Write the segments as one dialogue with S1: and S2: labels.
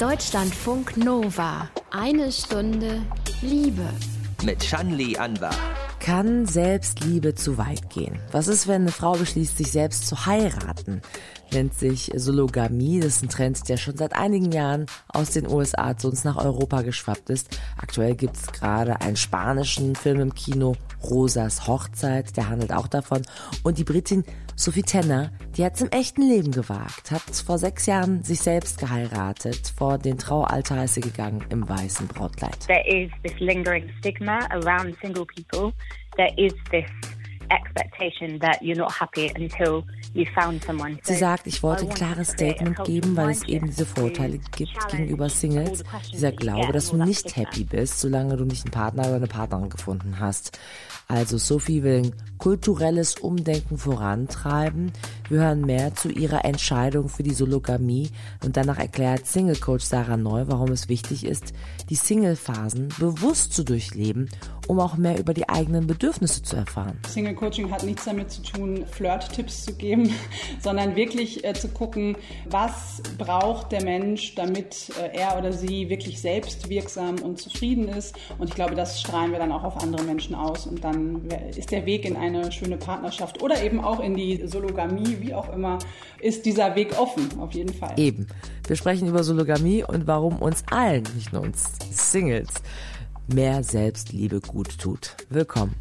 S1: Deutschlandfunk Nova. Eine Stunde Liebe.
S2: Mit Shanli Anwar.
S3: Kann Selbstliebe zu weit gehen? Was ist, wenn eine Frau beschließt, sich selbst zu heiraten? nennt sich Sologamie. Das ist ein Trend, der schon seit einigen Jahren aus den USA zu uns nach Europa geschwappt ist. Aktuell gibt es gerade einen spanischen Film im Kino, Rosas Hochzeit, der handelt auch davon. Und die Britin Sophie Tenner, die hat es im echten Leben gewagt, hat vor sechs Jahren sich selbst geheiratet. Vor den Traualtar ist sie gegangen im weißen Brautkleid.
S4: There is this lingering stigma around single people. There is this expectation that you're not happy until
S3: Sie sagt, ich wollte ein klares Statement geben, weil es eben diese Vorurteile gibt gegenüber Singles. Dieser Glaube, dass du nicht happy bist, solange du nicht einen Partner oder eine Partnerin gefunden hast. Also Sophie will ein kulturelles Umdenken vorantreiben. Wir hören mehr zu ihrer Entscheidung für die Sologamie und danach erklärt Single Coach Sarah Neu, warum es wichtig ist, die Single-Phasen bewusst zu durchleben, um auch mehr über die eigenen Bedürfnisse zu erfahren.
S5: Single Coaching hat nichts damit zu tun, Flirt-Tipps zu geben, sondern wirklich äh, zu gucken, was braucht der Mensch, damit äh, er oder sie wirklich selbstwirksam und zufrieden ist. Und ich glaube, das strahlen wir dann auch auf andere Menschen aus und dann dann ist der Weg in eine schöne Partnerschaft oder eben auch in die Sologamie, wie auch immer, ist dieser Weg offen, auf jeden Fall.
S3: Eben. Wir sprechen über Sologamie und warum uns allen, nicht nur uns Singles, mehr Selbstliebe gut tut. Willkommen.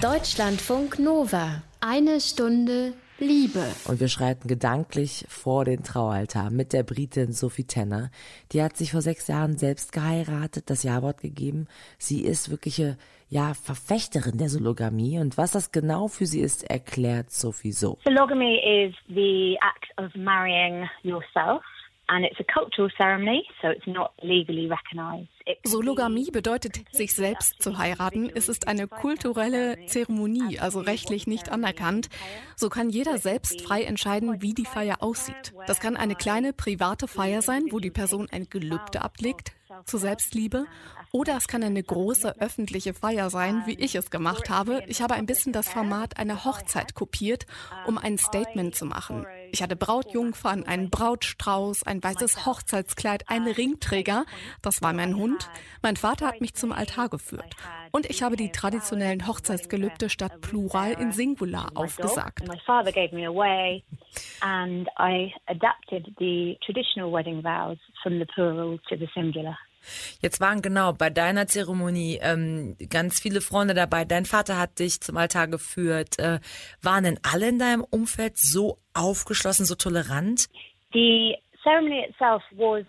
S1: Deutschlandfunk Nova. Eine Stunde Liebe.
S3: Und wir schreiten gedanklich vor den Traualtar mit der Britin Sophie Tenner. Die hat sich vor sechs Jahren selbst geheiratet, das Jawort gegeben. Sie ist wirkliche, ja, Verfechterin der Sologamie. Und was das genau für sie ist, erklärt Sophie so.
S4: Sologamy is the act of marrying yourself.
S6: Sologamie bedeutet, sich selbst zu heiraten. Es ist eine kulturelle Zeremonie, also rechtlich nicht anerkannt. So kann jeder selbst frei entscheiden, wie die Feier aussieht. Das kann eine kleine private Feier sein, wo die Person ein Gelübde ablegt zur Selbstliebe oder es kann eine große öffentliche Feier sein, wie ich es gemacht habe. Ich habe ein bisschen das Format einer Hochzeit kopiert, um ein Statement zu machen. Ich hatte Brautjungfern, einen Brautstrauß, ein weißes Hochzeitskleid, einen Ringträger. Das war mein Hund. Mein Vater hat mich zum Altar geführt. Und ich habe die traditionellen Hochzeitsgelübde statt Plural in Singular aufgesagt. My father gave me away and I adapted the traditional wedding vows from the plural to the singular.
S3: Jetzt waren genau bei deiner Zeremonie ähm, ganz viele Freunde dabei. Dein Vater hat dich zum Altar geführt. Äh, waren denn alle in deinem Umfeld so aufgeschlossen, so tolerant?
S4: The ceremony itself was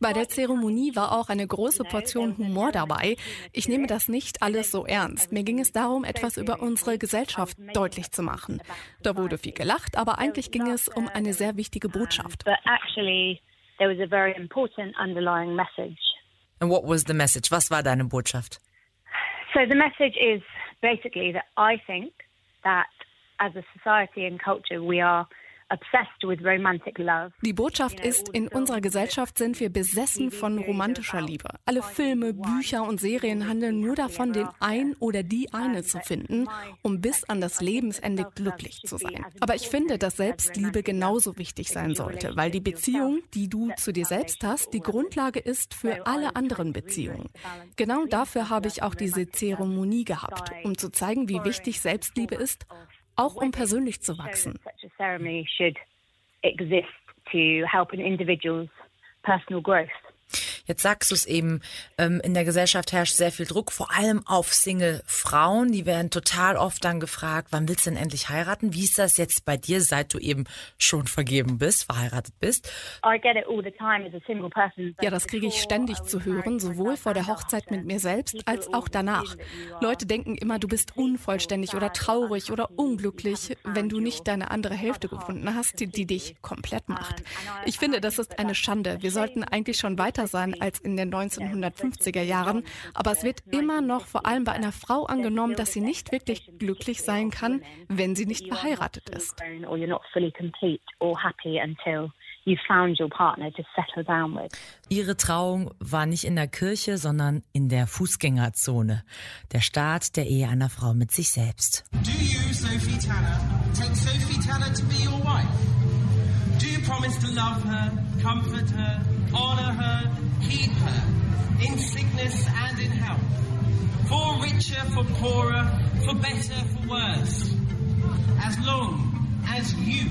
S6: bei der Zeremonie war auch eine große Portion Humor dabei. Ich nehme das nicht alles so ernst. Mir ging es darum, etwas über unsere Gesellschaft deutlich zu machen. Da wurde viel gelacht, aber eigentlich ging es um eine sehr wichtige Botschaft.
S4: But actually, there was a very important underlying message.
S3: And what was the message? Was war deine Botschaft?
S4: So the message is basically that I think that as a society and culture we are
S6: die Botschaft ist, in unserer Gesellschaft sind wir besessen von romantischer Liebe. Alle Filme, Bücher und Serien handeln nur davon, den ein oder die eine zu finden, um bis an das Lebensende glücklich zu sein. Aber ich finde, dass Selbstliebe genauso wichtig sein sollte, weil die Beziehung, die du zu dir selbst hast, die Grundlage ist für alle anderen Beziehungen. Genau dafür habe ich auch diese Zeremonie gehabt, um zu zeigen, wie wichtig Selbstliebe ist auch um persönlich zu wachsen.
S4: personal growth.
S3: Jetzt sagst du es eben, ähm, in der Gesellschaft herrscht sehr viel Druck, vor allem auf Single-Frauen. Die werden total oft dann gefragt, wann willst du denn endlich heiraten? Wie ist das jetzt bei dir, seit du eben schon vergeben bist, verheiratet bist?
S6: Ja, das kriege ich ständig zu hören, sowohl vor der Hochzeit mit mir selbst als auch danach. Leute denken immer, du bist unvollständig oder traurig oder unglücklich, wenn du nicht deine andere Hälfte gefunden hast, die, die dich komplett macht. Ich finde, das ist eine Schande. Wir sollten eigentlich schon weiter sein als in den 1950er Jahren, aber es wird immer noch vor allem bei einer Frau angenommen, dass sie nicht wirklich glücklich sein kann, wenn sie nicht verheiratet ist.
S3: Ihre Trauung war nicht in der Kirche, sondern in der Fußgängerzone. Der Start der Ehe einer Frau mit sich selbst. Do you, Sophie Tanner, take Sophie Tanner to be your wife?
S7: do promise to love her, comfort her, honor for poorer, for better, for worse, as long as you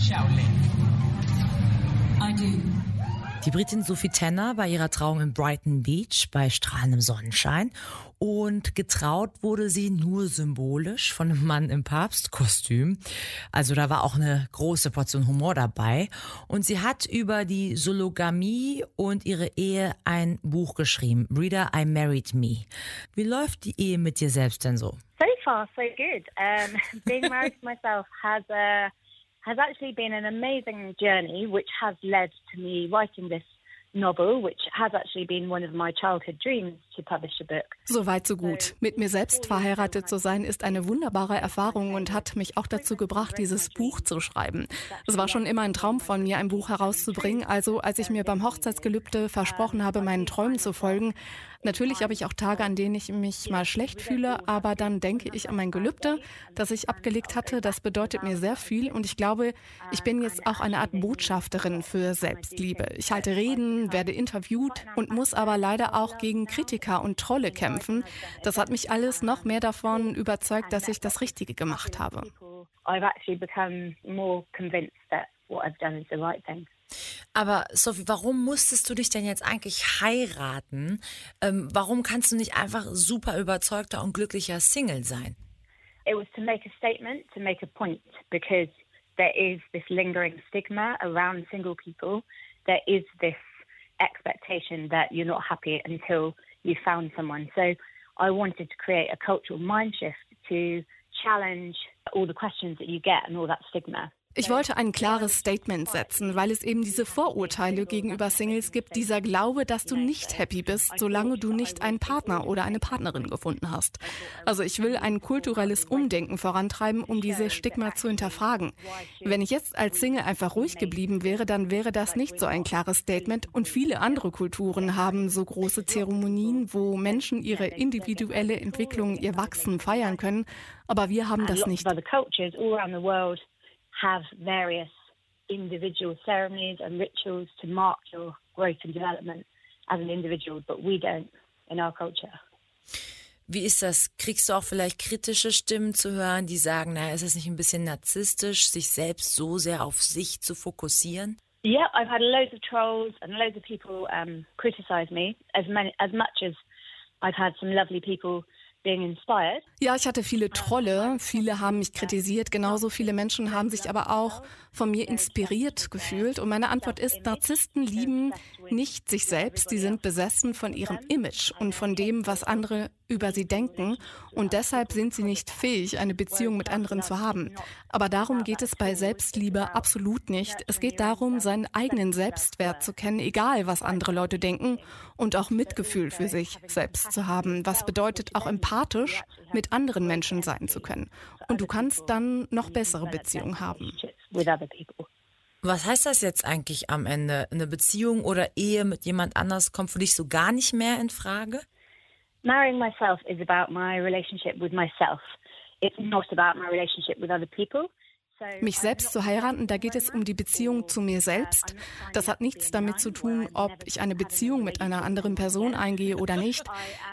S7: shall live.
S8: I do. Die Britin Sophie Tanner bei ihrer Trauung in Brighton Beach bei strahlendem Sonnenschein und getraut wurde sie nur symbolisch von einem Mann im Papstkostüm. Also da war auch eine große Portion Humor dabei. Und sie hat über die Sologamie und ihre Ehe ein Buch geschrieben, Reader, I Married Me. Wie läuft die Ehe mit dir selbst denn so?
S4: So far, so good. Um, being married to myself has a has actually been an amazing journey, which has led to me writing this novel, which has actually been one of my childhood dreams to publish a book.
S6: So weit, so gut. Mit mir selbst verheiratet zu sein, ist eine wunderbare Erfahrung und hat mich auch dazu gebracht, dieses Buch zu schreiben. Es war schon immer ein Traum von mir, ein Buch herauszubringen. Also, als ich mir beim Hochzeitsgelübde versprochen habe, meinen Träumen zu folgen, Natürlich habe ich auch Tage, an denen ich mich mal schlecht fühle, aber dann denke ich an mein Gelübde, das ich abgelegt hatte. Das bedeutet mir sehr viel und ich glaube, ich bin jetzt auch eine Art Botschafterin für Selbstliebe. Ich halte Reden, werde interviewt und muss aber leider auch gegen Kritiker und Trolle kämpfen. Das hat mich alles noch mehr davon überzeugt, dass ich das Richtige gemacht habe.
S8: Aber Sophie, warum musstest du dich denn jetzt eigentlich heiraten? Ähm, warum kannst du nicht einfach super überzeugter und glücklicher Single sein?
S4: It was to make a statement, to make a point, because there is this lingering stigma around single people. There is this expectation that you're not happy until you found someone. So I wanted to create a cultural mind shift to challenge all the questions that you get and all that stigma.
S6: Ich wollte ein klares Statement setzen, weil es eben diese Vorurteile gegenüber Singles gibt, dieser Glaube, dass du nicht happy bist, solange du nicht einen Partner oder eine Partnerin gefunden hast. Also ich will ein kulturelles Umdenken vorantreiben, um diese Stigma zu hinterfragen. Wenn ich jetzt als Single einfach ruhig geblieben wäre, dann wäre das nicht so ein klares Statement und viele andere Kulturen haben so große Zeremonien, wo Menschen ihre individuelle Entwicklung, ihr Wachsen feiern können, aber wir haben das nicht
S4: have various individual ceremonies and rituals to mark your growth and development as an individual, but we don't in our culture.
S8: Wie ist das? Kriegst du auch vielleicht kritische Stimmen zu hören, die sagen, naja, ist es nicht ein bisschen narzisstisch, sich selbst so sehr auf sich zu fokussieren?
S4: Yeah, I've had loads of trolls and loads of people um, criticize me as many as much as I've had some lovely people
S6: ja, ich hatte viele Trolle, viele haben mich kritisiert, genauso viele Menschen haben sich aber auch von mir inspiriert gefühlt. Und meine Antwort ist, Narzissten lieben nicht sich selbst, sie sind besessen von ihrem Image und von dem, was andere über sie denken. Und deshalb sind sie nicht fähig, eine Beziehung mit anderen zu haben. Aber darum geht es bei Selbstliebe absolut nicht. Es geht darum, seinen eigenen Selbstwert zu kennen, egal was andere Leute denken, und auch Mitgefühl für sich selbst zu haben, was bedeutet auch empathisch mit anderen Menschen sein zu können. Und du kannst dann noch bessere Beziehungen haben.
S8: Was heißt das jetzt eigentlich am Ende? Eine Beziehung oder Ehe mit jemand anders kommt für dich so gar nicht mehr in Frage?
S4: Marrying myself is about my relationship with myself. It's not about my relationship with other people.
S6: Mich selbst zu heiraten, da geht es um die Beziehung zu mir selbst. Das hat nichts damit zu tun, ob ich eine Beziehung mit einer anderen Person eingehe oder nicht.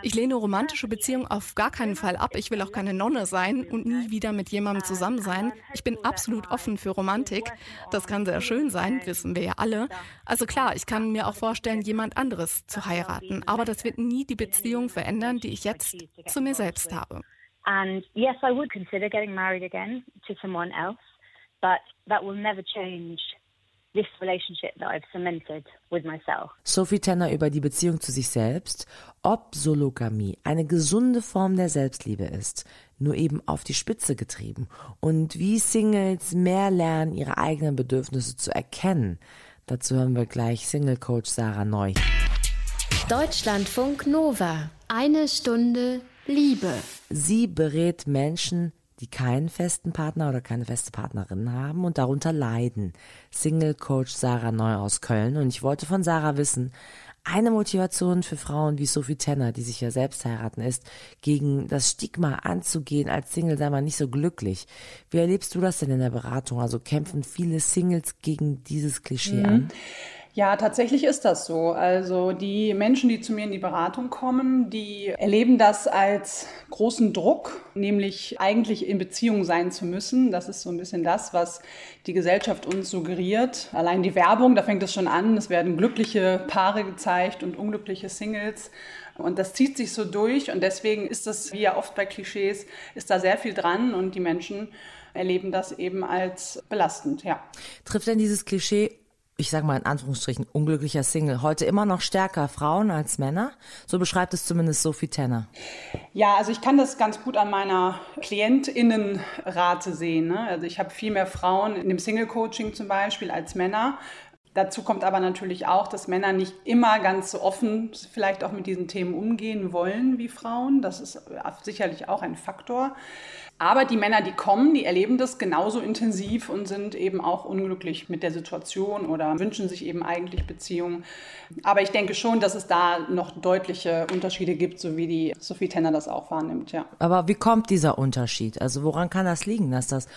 S6: Ich lehne romantische Beziehungen auf gar keinen Fall ab. Ich will auch keine Nonne sein und nie wieder mit jemandem zusammen sein. Ich bin absolut offen für Romantik. Das kann sehr schön sein, wissen wir ja alle. Also klar, ich kann mir auch vorstellen, jemand anderes zu heiraten. Aber das wird nie die Beziehung verändern, die ich jetzt zu mir selbst habe.
S4: And yes, I would consider getting married again to someone else but that will never change this relationship that I've cemented with myself.
S3: Sophie Tanner über die Beziehung zu sich selbst, ob Sologamie eine gesunde Form der Selbstliebe ist, nur eben auf die Spitze getrieben und wie Singles mehr lernen, ihre eigenen Bedürfnisse zu erkennen. Dazu hören wir gleich Single Coach Sarah Neu.
S1: Deutschlandfunk Nova. Eine Stunde Liebe.
S3: Sie berät Menschen, die keinen festen Partner oder keine feste Partnerin haben und darunter leiden. Single Coach Sarah Neu aus Köln und ich wollte von Sarah wissen, Eine Motivation für Frauen wie Sophie Tenner, die sich ja selbst heiraten, ist, gegen das Stigma anzugehen, als Single sei man nicht so glücklich. Wie erlebst du das denn in der Beratung? Also kämpfen viele Singles gegen dieses Klischee mhm. an?
S5: Ja, tatsächlich ist das so. Also die Menschen, die zu mir in die Beratung kommen, die erleben das als großen Druck, nämlich eigentlich in Beziehung sein zu müssen. Das ist so ein bisschen das, was die Gesellschaft uns suggeriert. Allein die Werbung, da fängt es schon an. Es werden glückliche Paare gezeigt und unglückliche Singles. Und das zieht sich so durch. Und deswegen ist das, wie ja oft bei Klischees, ist da sehr viel dran. Und die Menschen erleben das eben als belastend, ja.
S3: Trifft denn dieses Klischee ich sage mal in Anführungsstrichen, unglücklicher Single, heute immer noch stärker Frauen als Männer? So beschreibt es zumindest Sophie Tenner.
S5: Ja, also ich kann das ganz gut an meiner Klientinnenrate sehen. Ne? Also ich habe viel mehr Frauen in dem Single-Coaching zum Beispiel als Männer. Dazu kommt aber natürlich auch, dass Männer nicht immer ganz so offen vielleicht auch mit diesen Themen umgehen wollen wie Frauen. Das ist sicherlich auch ein Faktor. Aber die Männer, die kommen, die erleben das genauso intensiv und sind eben auch unglücklich mit der Situation oder wünschen sich eben eigentlich Beziehungen. Aber ich denke schon, dass es da noch deutliche Unterschiede gibt, so wie die Sophie Tenner das auch wahrnimmt, ja.
S3: Aber wie kommt dieser Unterschied? Also woran kann das liegen, dass das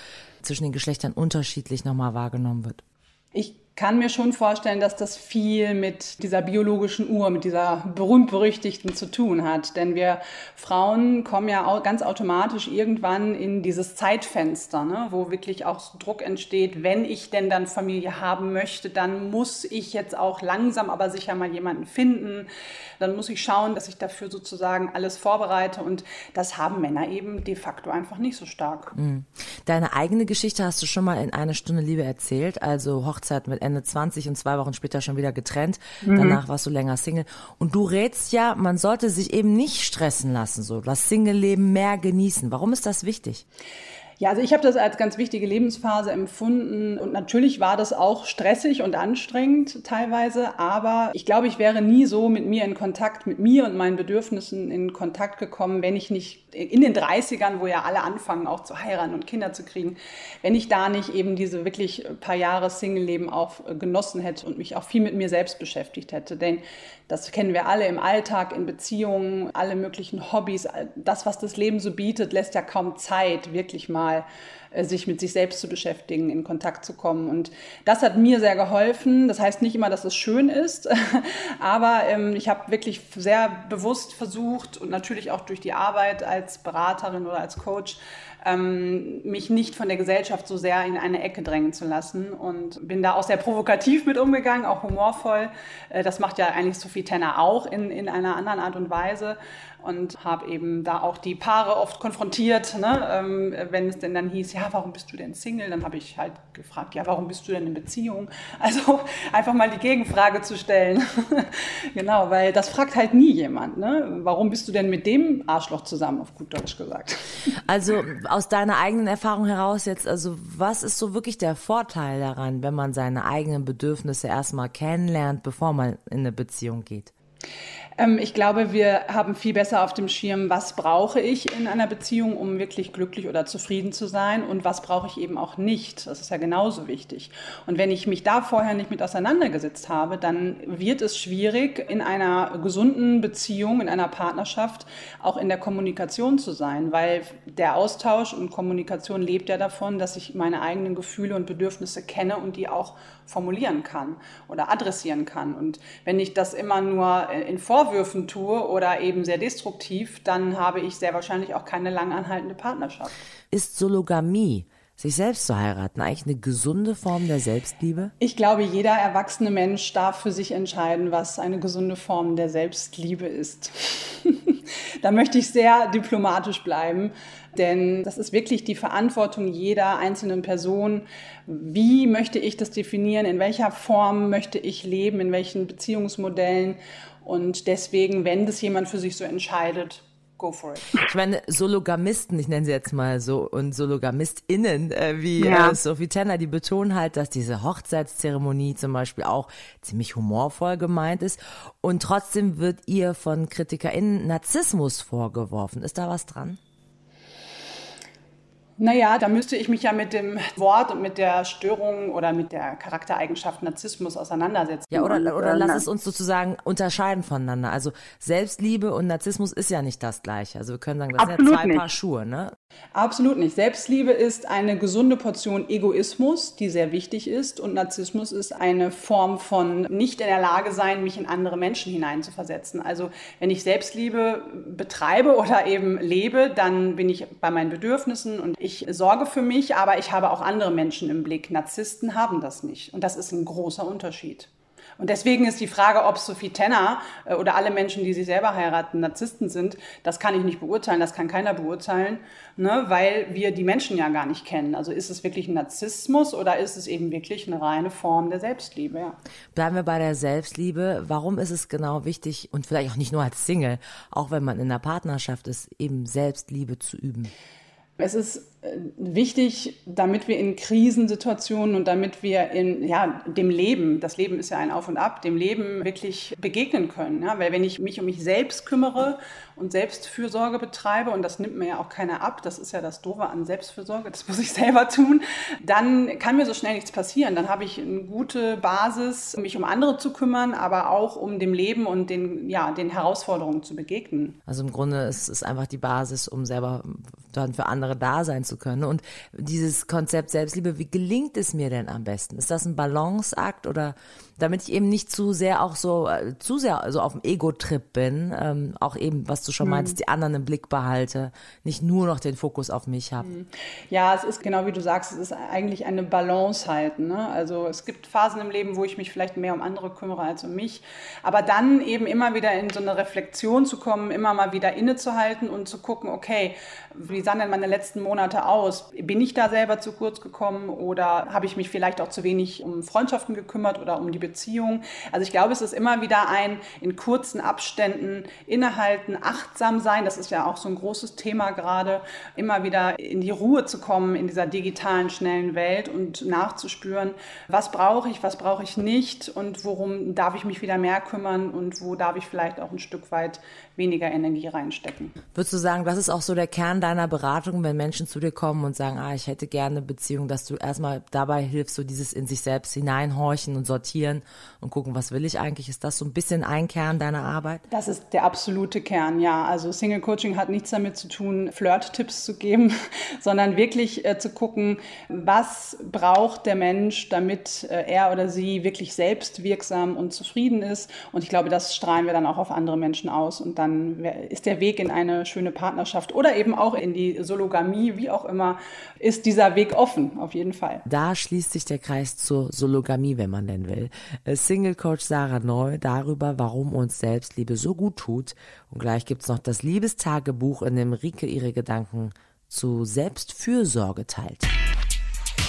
S3: zwischen den Geschlechtern unterschiedlich nochmal wahrgenommen wird?
S5: Ich kann mir schon vorstellen, dass das viel mit dieser biologischen Uhr, mit dieser berühmt-berüchtigten zu tun hat. Denn wir Frauen kommen ja auch ganz automatisch irgendwann in dieses Zeitfenster, ne, wo wirklich auch Druck entsteht, wenn ich denn dann Familie haben möchte, dann muss ich jetzt auch langsam aber sicher mal jemanden finden. Dann muss ich schauen, dass ich dafür sozusagen alles vorbereite. Und das haben Männer eben de facto einfach nicht so stark.
S3: Mhm. Deine eigene Geschichte hast du schon mal in einer Stunde Liebe erzählt, also Hochzeit mit Ende 20 und zwei Wochen später schon wieder getrennt. Mhm. Danach warst du länger Single. Und du rätst ja, man sollte sich eben nicht stressen lassen, so das Single-Leben mehr genießen. Warum ist das wichtig?
S5: Ja, also ich habe das als ganz wichtige Lebensphase empfunden und natürlich war das auch stressig und anstrengend teilweise, aber ich glaube, ich wäre nie so mit mir in Kontakt, mit mir und meinen Bedürfnissen in Kontakt gekommen, wenn ich nicht in den 30ern, wo ja alle anfangen, auch zu heiraten und Kinder zu kriegen, wenn ich da nicht eben diese wirklich paar Jahre Single-Leben auch genossen hätte und mich auch viel mit mir selbst beschäftigt hätte. Denn das kennen wir alle im Alltag, in Beziehungen, alle möglichen Hobbys. Das, was das Leben so bietet, lässt ja kaum Zeit, wirklich mal äh, sich mit sich selbst zu beschäftigen, in Kontakt zu kommen. Und das hat mir sehr geholfen. Das heißt nicht immer, dass es schön ist, aber ähm, ich habe wirklich sehr bewusst versucht und natürlich auch durch die Arbeit als Beraterin oder als Coach ähm, mich nicht von der Gesellschaft so sehr in eine Ecke drängen zu lassen und bin da auch sehr provokativ mit umgegangen, auch humorvoll. Äh, das macht ja eigentlich Sophie Tenner auch in, in einer anderen Art und Weise und habe eben da auch die Paare oft konfrontiert, ne? ähm, wenn es denn dann hieß, ja, warum bist du denn Single? Dann habe ich halt gefragt, ja, warum bist du denn in Beziehung? Also einfach mal die Gegenfrage zu stellen. genau, weil das fragt halt nie jemand. Ne? Warum bist du denn mit dem Arschloch zusammen, auf gut Deutsch gesagt?
S3: Also aus deiner eigenen Erfahrung heraus jetzt, also was ist so wirklich der Vorteil daran, wenn man seine eigenen Bedürfnisse erstmal kennenlernt, bevor man in eine Beziehung geht?
S5: Ähm, ich glaube, wir haben viel besser auf dem Schirm, was brauche ich in einer Beziehung, um wirklich glücklich oder zufrieden zu sein und was brauche ich eben auch nicht. Das ist ja genauso wichtig. Und wenn ich mich da vorher nicht mit auseinandergesetzt habe, dann wird es schwierig, in einer gesunden Beziehung, in einer Partnerschaft auch in der Kommunikation zu sein, weil der Austausch und Kommunikation lebt ja davon, dass ich meine eigenen Gefühle und Bedürfnisse kenne und die auch formulieren kann oder adressieren kann. Und wenn ich das immer nur in Vorwürfen tue oder eben sehr destruktiv, dann habe ich sehr wahrscheinlich auch keine lang anhaltende Partnerschaft.
S3: Ist Sologamie sich selbst zu heiraten eigentlich eine gesunde Form der Selbstliebe?
S5: Ich glaube, jeder erwachsene Mensch darf für sich entscheiden, was eine gesunde Form der Selbstliebe ist. da möchte ich sehr diplomatisch bleiben. Denn das ist wirklich die Verantwortung jeder einzelnen Person. Wie möchte ich das definieren? In welcher Form möchte ich leben? In welchen Beziehungsmodellen? Und deswegen, wenn das jemand für sich so entscheidet, go for it.
S3: Ich meine, Sologamisten, ich nenne sie jetzt mal so, und SologamistInnen, äh, wie ja. äh, Sophie Tenner, die betonen halt, dass diese Hochzeitszeremonie zum Beispiel auch ziemlich humorvoll gemeint ist. Und trotzdem wird ihr von KritikerInnen Narzissmus vorgeworfen. Ist da was dran?
S5: Naja, da müsste ich mich ja mit dem Wort und mit der Störung oder mit der Charaktereigenschaft Narzissmus auseinandersetzen.
S3: Ja, oder, oder lass es uns sozusagen unterscheiden voneinander. Also Selbstliebe und Narzissmus ist ja nicht das Gleiche. Also wir können sagen, das sind ja zwei nicht. Paar Schuhe, ne?
S5: Absolut nicht. Selbstliebe ist eine gesunde Portion Egoismus, die sehr wichtig ist. Und Narzissmus ist eine Form von nicht in der Lage sein, mich in andere Menschen hineinzuversetzen. Also wenn ich Selbstliebe betreibe oder eben lebe, dann bin ich bei meinen Bedürfnissen und ich sorge für mich, aber ich habe auch andere Menschen im Blick. Narzissten haben das nicht. Und das ist ein großer Unterschied. Und deswegen ist die Frage, ob Sophie Tenner äh, oder alle Menschen, die sich selber heiraten, Narzissten sind, das kann ich nicht beurteilen, das kann keiner beurteilen, ne, weil wir die Menschen ja gar nicht kennen. Also ist es wirklich ein Narzissmus oder ist es eben wirklich eine reine Form der Selbstliebe? Ja.
S3: Bleiben wir bei der Selbstliebe. Warum ist es genau wichtig und vielleicht auch nicht nur als Single, auch wenn man in einer Partnerschaft ist, eben Selbstliebe zu üben?
S5: Es ist wichtig, damit wir in Krisensituationen und damit wir in ja, dem Leben, das Leben ist ja ein Auf und Ab, dem Leben wirklich begegnen können. Ja? Weil wenn ich mich um mich selbst kümmere und Selbstfürsorge betreibe, und das nimmt mir ja auch keiner ab, das ist ja das Doofe an Selbstfürsorge, das muss ich selber tun, dann kann mir so schnell nichts passieren. Dann habe ich eine gute Basis, mich um andere zu kümmern, aber auch um dem Leben und den, ja, den Herausforderungen zu begegnen.
S3: Also im Grunde ist es einfach die Basis, um selber dann für andere da sein zu können. Und dieses Konzept Selbstliebe, wie gelingt es mir denn am besten? Ist das ein Balanceakt oder damit ich eben nicht zu sehr auch so äh, zu sehr so auf dem Ego-Trip bin, ähm, auch eben, was du schon mhm. meinst, die anderen im Blick behalte, nicht nur noch den Fokus auf mich habe. Mhm.
S5: Ja, es ist genau wie du sagst, es ist eigentlich eine Balance halten. Ne? Also es gibt Phasen im Leben, wo ich mich vielleicht mehr um andere kümmere als um mich, aber dann eben immer wieder in so eine Reflexion zu kommen, immer mal wieder innezuhalten und zu gucken, okay, wie sahen denn meine letzten Monate aus? Bin ich da selber zu kurz gekommen oder habe ich mich vielleicht auch zu wenig um Freundschaften gekümmert oder um die Beziehung. Also ich glaube, es ist immer wieder ein in kurzen Abständen innehalten, achtsam sein. Das ist ja auch so ein großes Thema gerade, immer wieder in die Ruhe zu kommen in dieser digitalen, schnellen Welt und nachzuspüren, was brauche ich, was brauche ich nicht und worum darf ich mich wieder mehr kümmern und wo darf ich vielleicht auch ein Stück weit weniger Energie reinstecken.
S3: Würdest du sagen, das ist auch so der Kern deiner Beratung, wenn Menschen zu dir kommen und sagen, ah, ich hätte gerne eine Beziehung, dass du erstmal dabei hilfst, so dieses in sich selbst hineinhorchen und sortieren und gucken, was will ich eigentlich? Ist das so ein bisschen ein Kern deiner Arbeit?
S5: Das ist der absolute Kern, ja. Also Single Coaching hat nichts damit zu tun, Flirt-Tipps zu geben, sondern wirklich äh, zu gucken, was braucht der Mensch, damit äh, er oder sie wirklich selbstwirksam und zufrieden ist. Und ich glaube, das strahlen wir dann auch auf andere Menschen aus und dann dann ist der Weg in eine schöne Partnerschaft oder eben auch in die Sologamie, wie auch immer, ist dieser Weg offen, auf jeden Fall.
S3: Da schließt sich der Kreis zur Sologamie, wenn man denn will. Äh, Single Coach Sarah Neu darüber, warum uns Selbstliebe so gut tut. Und gleich gibt es noch das Liebestagebuch, in dem Rike ihre Gedanken zu Selbstfürsorge teilt.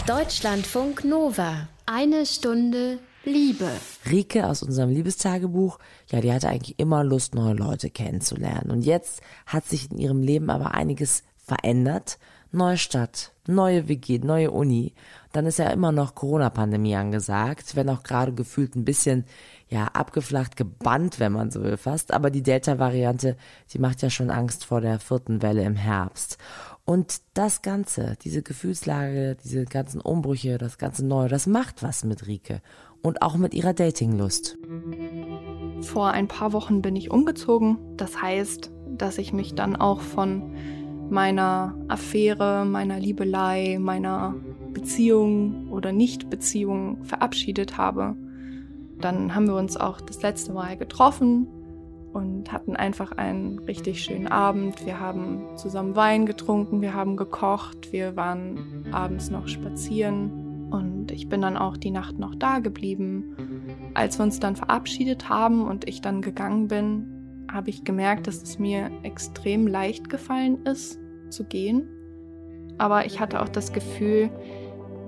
S1: Deutschlandfunk Nova. Eine Stunde Liebe.
S3: Rike aus unserem Liebestagebuch, ja, die hatte eigentlich immer Lust, neue Leute kennenzulernen. Und jetzt hat sich in ihrem Leben aber einiges verändert. Neue Stadt, neue WG, neue Uni. Dann ist ja immer noch Corona-Pandemie angesagt, wenn auch gerade gefühlt ein bisschen, ja, abgeflacht, gebannt, wenn man so will fast. Aber die Delta-Variante, die macht ja schon Angst vor der vierten Welle im Herbst. Und das Ganze, diese Gefühlslage, diese ganzen Umbrüche, das ganze Neue, das macht was mit Rike und auch mit ihrer Datinglust.
S9: Vor ein paar Wochen bin ich umgezogen. Das heißt, dass ich mich dann auch von meiner Affäre, meiner Liebelei, meiner Beziehung oder Nichtbeziehung verabschiedet habe. Dann haben wir uns auch das letzte Mal getroffen und hatten einfach einen richtig schönen Abend. Wir haben zusammen Wein getrunken, wir haben gekocht, wir waren abends noch spazieren und ich bin dann auch die Nacht noch da geblieben. Als wir uns dann verabschiedet haben und ich dann gegangen bin, habe ich gemerkt, dass es mir extrem leicht gefallen ist, zu gehen. Aber ich hatte auch das Gefühl,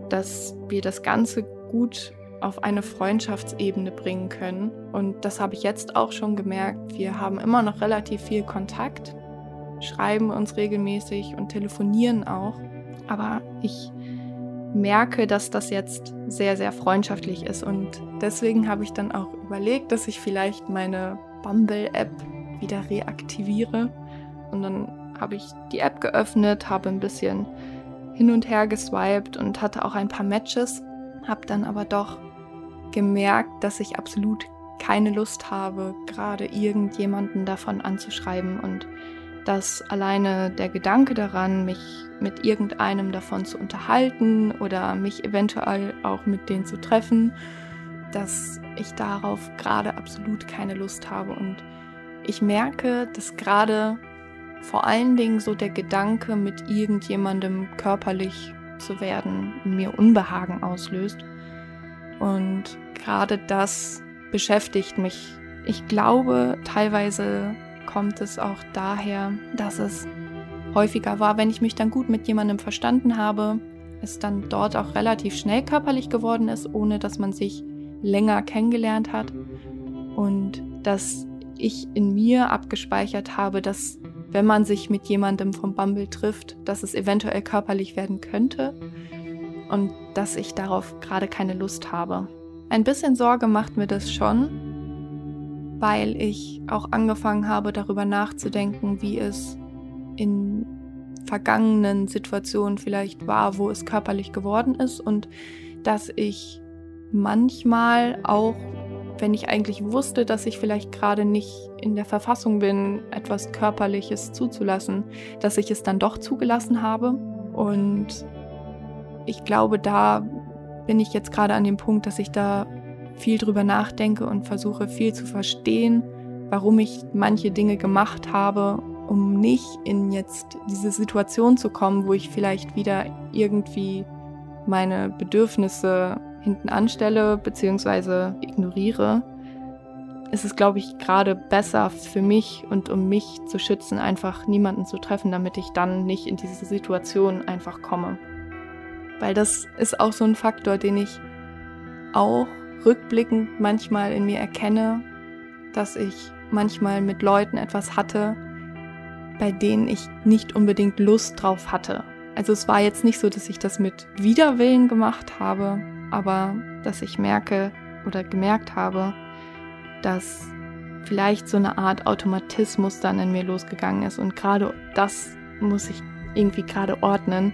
S9: dass wir das Ganze gut auf eine Freundschaftsebene bringen können. Und das habe ich jetzt auch schon gemerkt. Wir haben immer noch relativ viel Kontakt, schreiben uns regelmäßig und telefonieren auch. Aber ich merke, dass das jetzt sehr, sehr freundschaftlich ist. Und deswegen habe ich dann auch überlegt, dass ich vielleicht meine Bumble-App wieder reaktiviere. Und dann habe ich die App geöffnet, habe ein bisschen hin und her geswiped und hatte auch ein paar Matches, habe dann aber doch gemerkt, dass ich absolut keine Lust habe, gerade irgendjemanden davon anzuschreiben und dass alleine der Gedanke daran, mich mit irgendeinem davon zu unterhalten oder mich eventuell auch mit denen zu treffen, dass ich darauf gerade absolut keine Lust habe. Und ich merke, dass gerade vor allen Dingen so der Gedanke, mit irgendjemandem körperlich zu werden, mir Unbehagen auslöst. Und gerade das beschäftigt mich. Ich glaube, teilweise kommt es auch daher, dass es häufiger war, wenn ich mich dann gut mit jemandem verstanden habe, es dann dort auch relativ schnell körperlich geworden ist, ohne dass man sich länger kennengelernt hat. Und dass ich in mir abgespeichert habe, dass wenn man sich mit jemandem vom Bumble trifft, dass es eventuell körperlich werden könnte und dass ich darauf gerade keine Lust habe. Ein bisschen Sorge macht mir das schon, weil ich auch angefangen habe, darüber nachzudenken, wie es in vergangenen Situationen vielleicht war, wo es körperlich geworden ist und dass ich manchmal auch, wenn ich eigentlich wusste, dass ich vielleicht gerade nicht in der Verfassung bin, etwas Körperliches zuzulassen, dass ich es dann doch zugelassen habe. Und ich glaube, da bin ich jetzt gerade an dem Punkt, dass ich da viel drüber nachdenke und versuche viel zu verstehen, warum ich manche Dinge gemacht habe, um nicht in jetzt diese Situation zu kommen, wo ich vielleicht wieder irgendwie meine Bedürfnisse hinten anstelle bzw. ignoriere, ist es, glaube ich, gerade besser für mich und um mich zu schützen, einfach niemanden zu treffen, damit ich dann nicht in diese Situation einfach komme. Weil das ist auch so ein Faktor, den ich auch rückblickend manchmal in mir erkenne, dass ich manchmal mit Leuten etwas hatte, bei denen ich nicht unbedingt Lust drauf hatte. Also es war jetzt nicht so, dass ich das mit Widerwillen gemacht habe, aber dass ich merke oder gemerkt habe, dass vielleicht so eine Art Automatismus dann in mir losgegangen ist und gerade das muss ich irgendwie gerade ordnen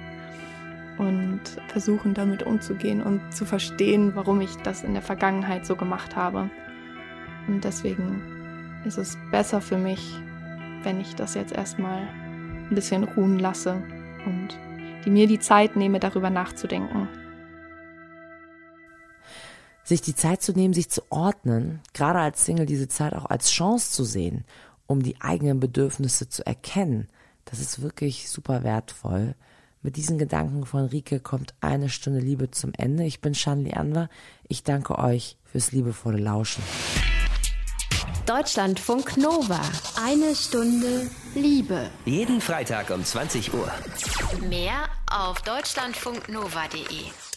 S9: und versuchen damit umzugehen und zu verstehen, warum ich das in der Vergangenheit so gemacht habe. Und deswegen ist es besser für mich, wenn ich das jetzt erstmal ein bisschen ruhen lasse und die mir die Zeit nehme, darüber nachzudenken.
S3: Sich die Zeit zu nehmen, sich zu ordnen, gerade als Single diese Zeit auch als Chance zu sehen, um die eigenen Bedürfnisse zu erkennen, das ist wirklich super wertvoll. Mit diesen Gedanken von Rike kommt eine Stunde Liebe zum Ende. Ich bin Shanli Anwar. Ich danke euch fürs liebevolle Lauschen.
S1: Deutschlandfunk Nova. Eine Stunde Liebe.
S2: Jeden Freitag um 20 Uhr.
S1: Mehr auf deutschlandfunknova.de.